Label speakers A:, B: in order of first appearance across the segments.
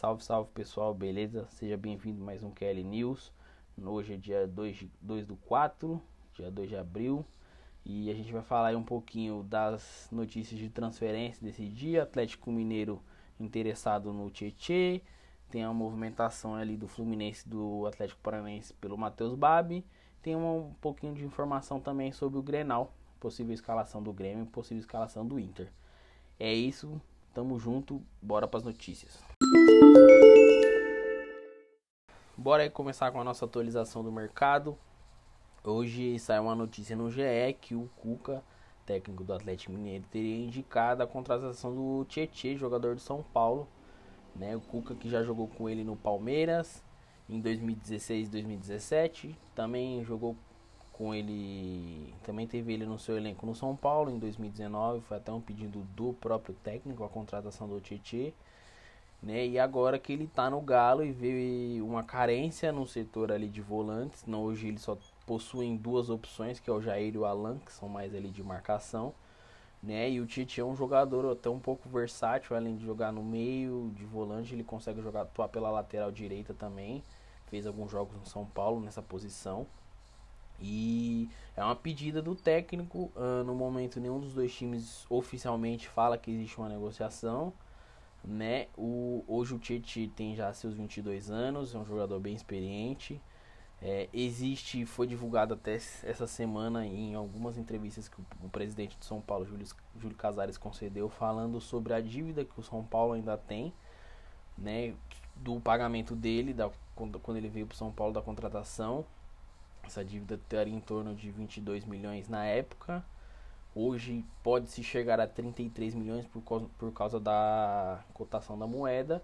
A: Salve, salve pessoal, beleza? Seja bem-vindo mais um KL News. Hoje é dia 2, 2 do 4, dia 2 de abril. E a gente vai falar um pouquinho das notícias de transferência desse dia. Atlético Mineiro interessado no Tietê. Tem a movimentação ali do Fluminense do Atlético Paranaense pelo Matheus Babi. Tem um pouquinho de informação também sobre o Grenal, possível escalação do Grêmio, possível escalação do Inter. É isso, tamo junto, bora para as notícias. Bora aí começar com a nossa atualização do mercado. Hoje saiu uma notícia no GE que o Cuca, técnico do Atlético Mineiro, teria indicado a contratação do Tietê, jogador do São Paulo. Né? O Cuca que já jogou com ele no Palmeiras em 2016 e 2017. Também jogou com ele, também teve ele no seu elenco no São Paulo em 2019. Foi até um pedido do próprio técnico a contratação do Tietê. Né? E agora que ele tá no Galo e vê uma carência no setor ali de volantes, não, hoje ele só possuem duas opções, que é o Jair e o Alan, que são mais ali de marcação, né? E o Tite é um jogador até um pouco versátil, além de jogar no meio, de volante, ele consegue jogar atuar pela lateral direita também. Fez alguns jogos no São Paulo nessa posição. E é uma pedida do técnico. Uh, no momento, nenhum dos dois times oficialmente fala que existe uma negociação né? O, hoje o Tite tem já seus 22 anos, é um jogador bem experiente. É, existe, foi divulgado até essa semana em algumas entrevistas que o, o presidente de São Paulo, Júlio, Júlio Casares, concedeu, falando sobre a dívida que o São Paulo ainda tem, né? Do pagamento dele, da, quando, quando ele veio para São Paulo, da contratação. Essa dívida teria em torno de 22 milhões na época. Hoje pode-se chegar a 33 milhões por causa, por causa da cotação da moeda,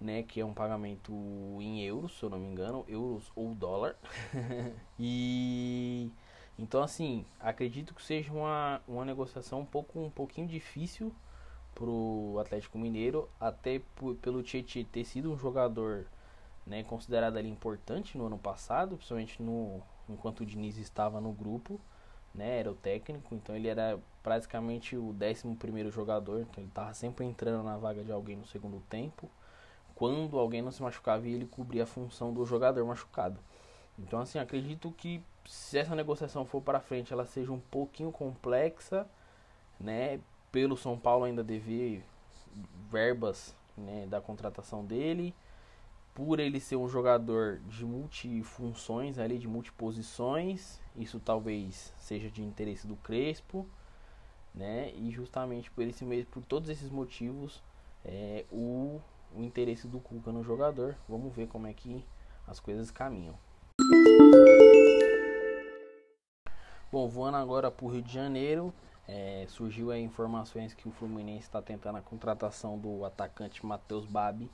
A: né, que é um pagamento em euros, se eu não me engano, euros ou dólar. e então assim, acredito que seja uma, uma negociação um pouco um pouquinho difícil pro Atlético Mineiro, até pelo Tietchan ter sido um jogador, né, considerado ali importante no ano passado, principalmente no enquanto o Diniz estava no grupo né? Era o técnico, então ele era praticamente o 11 primeiro jogador, então ele estava sempre entrando na vaga de alguém no segundo tempo. Quando alguém não se machucava, ele cobria a função do jogador machucado. Então, assim, acredito que se essa negociação for para frente, ela seja um pouquinho complexa, né? Pelo São Paulo ainda dever verbas né, da contratação dele por ele ser um jogador de multifunções ali, de multiposições, isso talvez seja de interesse do Crespo, né? E justamente por esse mesmo, por todos esses motivos, é, o, o interesse do Cuca no jogador. Vamos ver como é que as coisas caminham. Bom, voando agora para o Rio de Janeiro, é, surgiu aí informações que o Fluminense está tentando a contratação do atacante Matheus Babi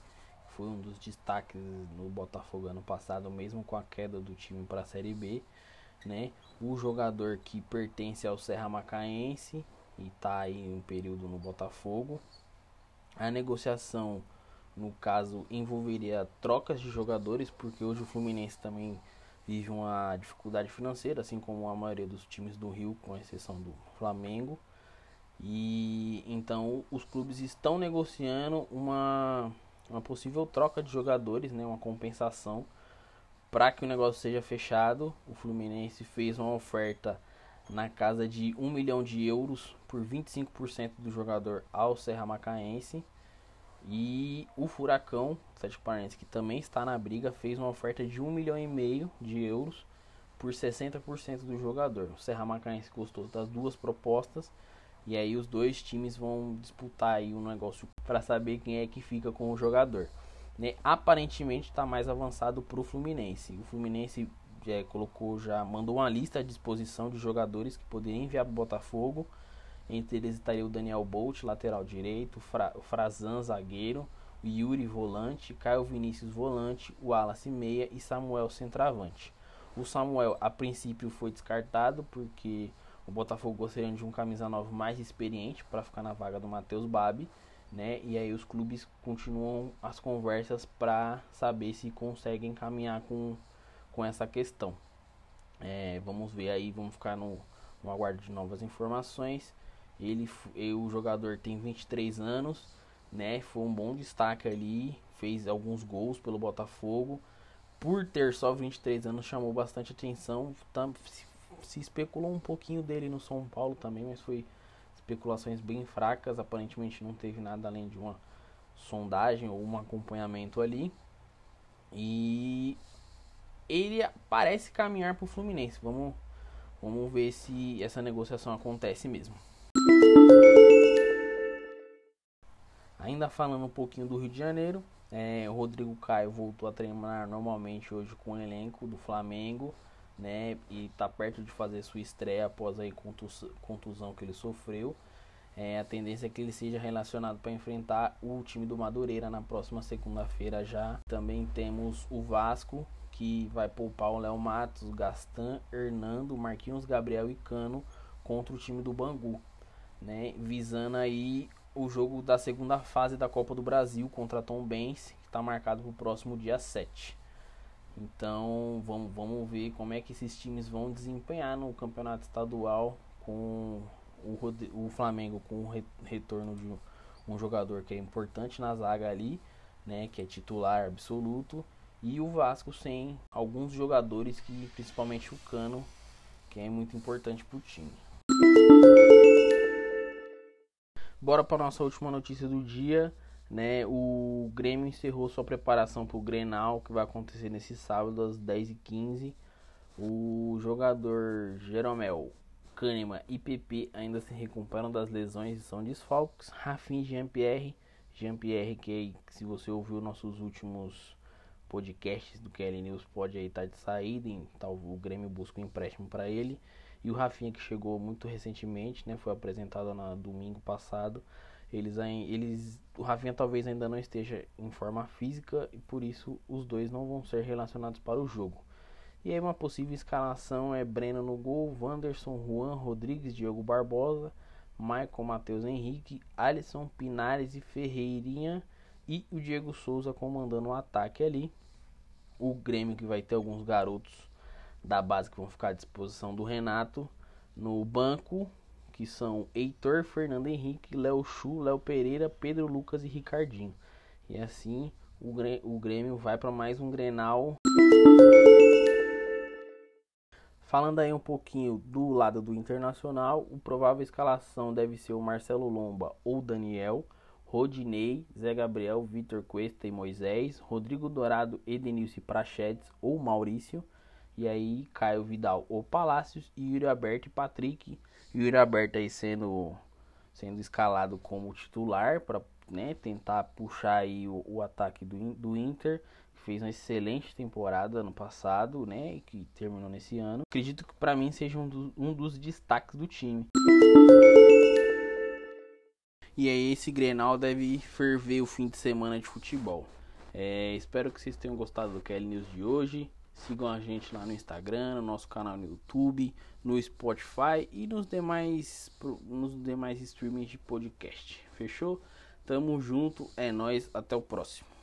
A: foi um dos destaques no Botafogo ano passado, mesmo com a queda do time para a Série B, né? O jogador que pertence ao Serra Macaense e está aí um período no Botafogo. A negociação, no caso, envolveria trocas de jogadores, porque hoje o Fluminense também vive uma dificuldade financeira, assim como a maioria dos times do Rio, com exceção do Flamengo. E então os clubes estão negociando uma uma possível troca de jogadores, né, uma compensação para que o negócio seja fechado. O Fluminense fez uma oferta na casa de 1 milhão de euros por 25% do jogador ao Serra Macaense. E o Furacão, Atlético Paranaense, que também está na briga, fez uma oferta de 1 milhão e meio de euros por 60% do jogador. O Serra Macaense gostou das duas propostas e aí os dois times vão disputar aí um negócio para saber quem é que fica com o jogador. Né? Aparentemente está mais avançado para o Fluminense. O Fluminense já colocou, já mandou uma lista à disposição de jogadores que poderiam enviar para o Botafogo. Entre eles estaria o Daniel Bolt, lateral direito, Fra, o Frazan, zagueiro, o Yuri, volante, Caio Vinícius, volante, o Wallace, meia e Samuel, centroavante. O Samuel, a princípio, foi descartado porque o Botafogo gostaria de um camisa 9 mais experiente para ficar na vaga do Matheus Babi, né? E aí os clubes continuam as conversas para saber se conseguem caminhar com, com essa questão. É, vamos ver aí, vamos ficar no, no aguardo de novas informações. Ele, o jogador tem 23 anos, né? Foi um bom destaque ali, fez alguns gols pelo Botafogo. Por ter só 23 anos, chamou bastante atenção. Se especulou um pouquinho dele no São Paulo também, mas foi especulações bem fracas. Aparentemente não teve nada além de uma sondagem ou um acompanhamento ali. E ele parece caminhar para o Fluminense. Vamos, vamos ver se essa negociação acontece mesmo. Ainda falando um pouquinho do Rio de Janeiro, é, o Rodrigo Caio voltou a treinar normalmente hoje com o elenco do Flamengo, né? E está perto de fazer sua estreia após a contusão que ele sofreu. É, a tendência é que ele seja relacionado para enfrentar o time do Madureira na próxima segunda-feira já. Também temos o Vasco, que vai poupar o Léo Matos, Gastan, Hernando, Marquinhos Gabriel e Cano contra o time do Bangu, né? Visando aí o jogo da segunda fase da Copa do Brasil contra Tom Benz, que está marcado para o próximo dia 7. Então vamos, vamos ver como é que esses times vão desempenhar no campeonato estadual com o, o Flamengo com o retorno de um jogador que é importante na zaga ali, né, que é titular absoluto, e o Vasco sem alguns jogadores que principalmente o Cano, que é muito importante para o time. Bora para nossa última notícia do dia, né? O Grêmio encerrou sua preparação para o Grenal, que vai acontecer nesse sábado às 10h15. O jogador Jeromel Kahneman e PP ainda se recuperam das lesões e são desfalques. Rafinha Jean-Pierre. Jean-Pierre, que se você ouviu nossos últimos podcasts do KL News, pode aí estar tá de saída. Então, o Grêmio busca um empréstimo para ele. E o Rafinha, que chegou muito recentemente, né, foi apresentado no domingo passado. Eles, eles, o Rafinha talvez ainda não esteja em forma física e por isso os dois não vão ser relacionados para o jogo. E aí uma possível escalação é Breno no gol, Wanderson, Juan Rodrigues, Diogo Barbosa, Michael Matheus Henrique, Alisson, Pinares e Ferreirinha e o Diego Souza comandando o ataque ali. O Grêmio que vai ter alguns garotos da base que vão ficar à disposição do Renato no banco, que são Heitor, Fernando Henrique, Léo Chu, Léo Pereira, Pedro Lucas e Ricardinho. E assim o Grêmio vai para mais um Grenal. Falando aí um pouquinho do lado do Internacional, o provável escalação deve ser o Marcelo Lomba ou Daniel, Rodinei, Zé Gabriel, Vitor Cuesta e Moisés, Rodrigo Dourado, Edenilson Prachetes ou Maurício, e aí Caio Vidal ou Palácios, e Yuri Aberto e Patrick. Yuri Aberto aí sendo, sendo escalado como titular para né, tentar puxar aí o, o ataque do, do Inter fez uma excelente temporada no passado, né? E que terminou nesse ano. Acredito que para mim seja um, do, um dos destaques do time. E aí esse Grenal deve ferver o fim de semana de futebol. É, espero que vocês tenham gostado do Kelly News de hoje. Sigam a gente lá no Instagram, no nosso canal no YouTube, no Spotify e nos demais, nos demais streamings de podcast. Fechou? Tamo junto, é nós, até o próximo.